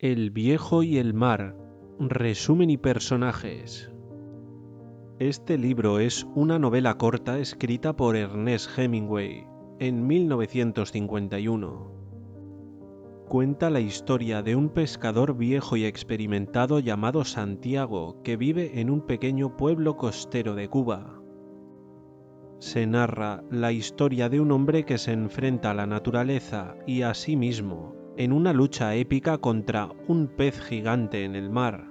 El viejo y el mar. Resumen y personajes. Este libro es una novela corta escrita por Ernest Hemingway en 1951. Cuenta la historia de un pescador viejo y experimentado llamado Santiago que vive en un pequeño pueblo costero de Cuba. Se narra la historia de un hombre que se enfrenta a la naturaleza y a sí mismo en una lucha épica contra un pez gigante en el mar.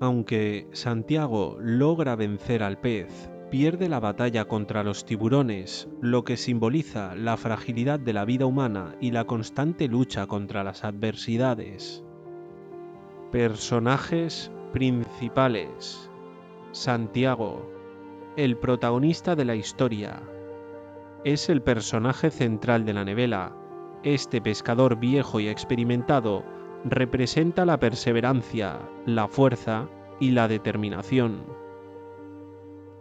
Aunque Santiago logra vencer al pez, pierde la batalla contra los tiburones, lo que simboliza la fragilidad de la vida humana y la constante lucha contra las adversidades. Personajes principales. Santiago, el protagonista de la historia. Es el personaje central de la novela, este pescador viejo y experimentado representa la perseverancia, la fuerza y la determinación.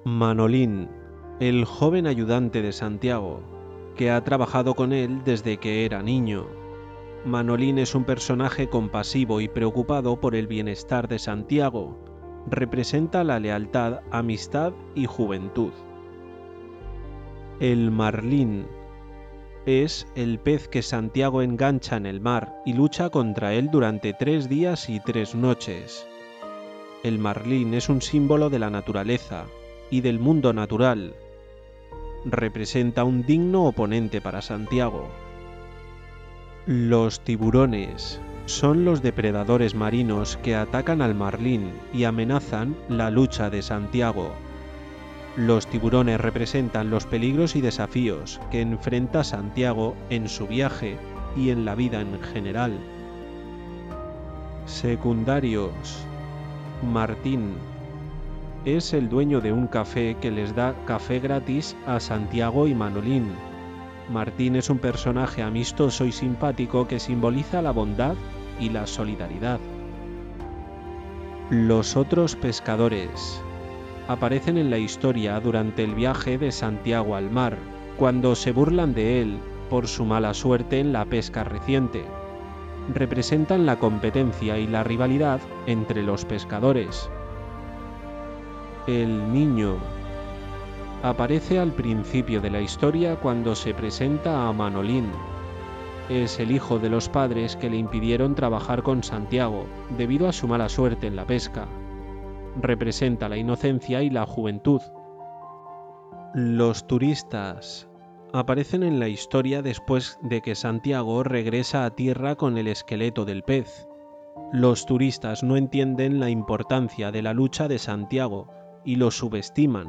Manolín, el joven ayudante de Santiago, que ha trabajado con él desde que era niño. Manolín es un personaje compasivo y preocupado por el bienestar de Santiago. Representa la lealtad, amistad y juventud. El Marlín, es el pez que Santiago engancha en el mar y lucha contra él durante tres días y tres noches. El marlín es un símbolo de la naturaleza y del mundo natural. Representa un digno oponente para Santiago. Los tiburones son los depredadores marinos que atacan al marlín y amenazan la lucha de Santiago. Los tiburones representan los peligros y desafíos que enfrenta Santiago en su viaje y en la vida en general. Secundarios. Martín. Es el dueño de un café que les da café gratis a Santiago y Manolín. Martín es un personaje amistoso y simpático que simboliza la bondad y la solidaridad. Los otros pescadores aparecen en la historia durante el viaje de Santiago al mar, cuando se burlan de él por su mala suerte en la pesca reciente. Representan la competencia y la rivalidad entre los pescadores. El niño aparece al principio de la historia cuando se presenta a Manolín. Es el hijo de los padres que le impidieron trabajar con Santiago debido a su mala suerte en la pesca representa la inocencia y la juventud. Los turistas aparecen en la historia después de que Santiago regresa a tierra con el esqueleto del pez. Los turistas no entienden la importancia de la lucha de Santiago y lo subestiman,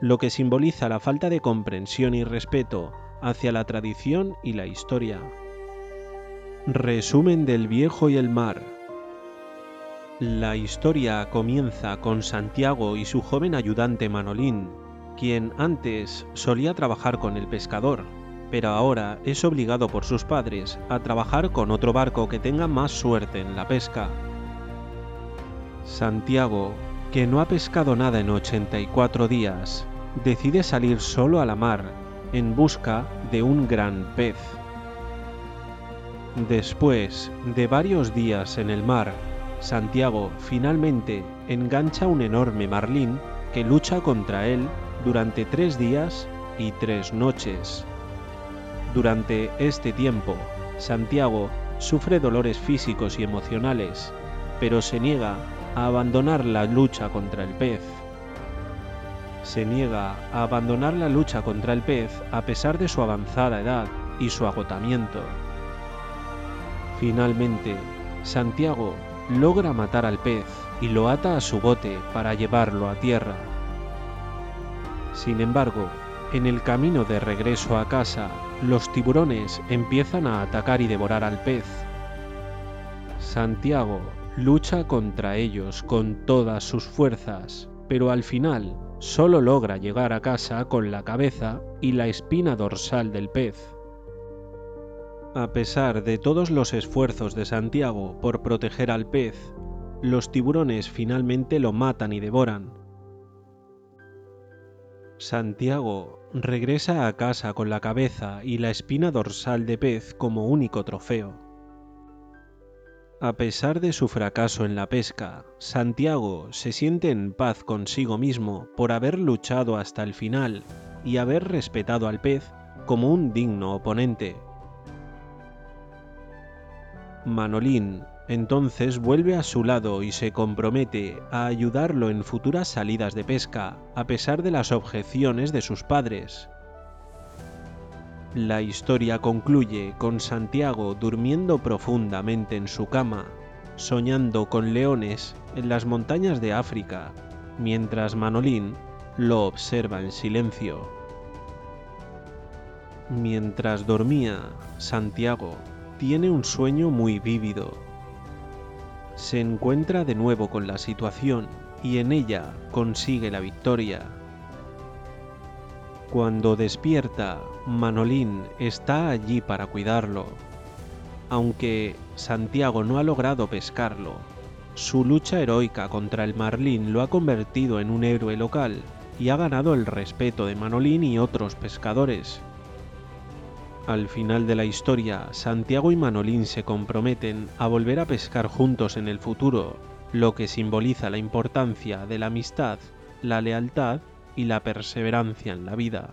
lo que simboliza la falta de comprensión y respeto hacia la tradición y la historia. Resumen del viejo y el mar. La historia comienza con Santiago y su joven ayudante Manolín, quien antes solía trabajar con el pescador, pero ahora es obligado por sus padres a trabajar con otro barco que tenga más suerte en la pesca. Santiago, que no ha pescado nada en 84 días, decide salir solo a la mar en busca de un gran pez. Después de varios días en el mar, Santiago finalmente engancha un enorme marlín que lucha contra él durante tres días y tres noches. Durante este tiempo, Santiago sufre dolores físicos y emocionales, pero se niega a abandonar la lucha contra el pez. Se niega a abandonar la lucha contra el pez a pesar de su avanzada edad y su agotamiento. Finalmente, Santiago logra matar al pez y lo ata a su bote para llevarlo a tierra. Sin embargo, en el camino de regreso a casa, los tiburones empiezan a atacar y devorar al pez. Santiago lucha contra ellos con todas sus fuerzas, pero al final solo logra llegar a casa con la cabeza y la espina dorsal del pez. A pesar de todos los esfuerzos de Santiago por proteger al pez, los tiburones finalmente lo matan y devoran. Santiago regresa a casa con la cabeza y la espina dorsal de pez como único trofeo. A pesar de su fracaso en la pesca, Santiago se siente en paz consigo mismo por haber luchado hasta el final y haber respetado al pez como un digno oponente. Manolín entonces vuelve a su lado y se compromete a ayudarlo en futuras salidas de pesca, a pesar de las objeciones de sus padres. La historia concluye con Santiago durmiendo profundamente en su cama, soñando con leones en las montañas de África, mientras Manolín lo observa en silencio. Mientras dormía, Santiago tiene un sueño muy vívido. Se encuentra de nuevo con la situación y en ella consigue la victoria. Cuando despierta, Manolín está allí para cuidarlo. Aunque Santiago no ha logrado pescarlo, su lucha heroica contra el marlín lo ha convertido en un héroe local y ha ganado el respeto de Manolín y otros pescadores. Al final de la historia, Santiago y Manolín se comprometen a volver a pescar juntos en el futuro, lo que simboliza la importancia de la amistad, la lealtad y la perseverancia en la vida.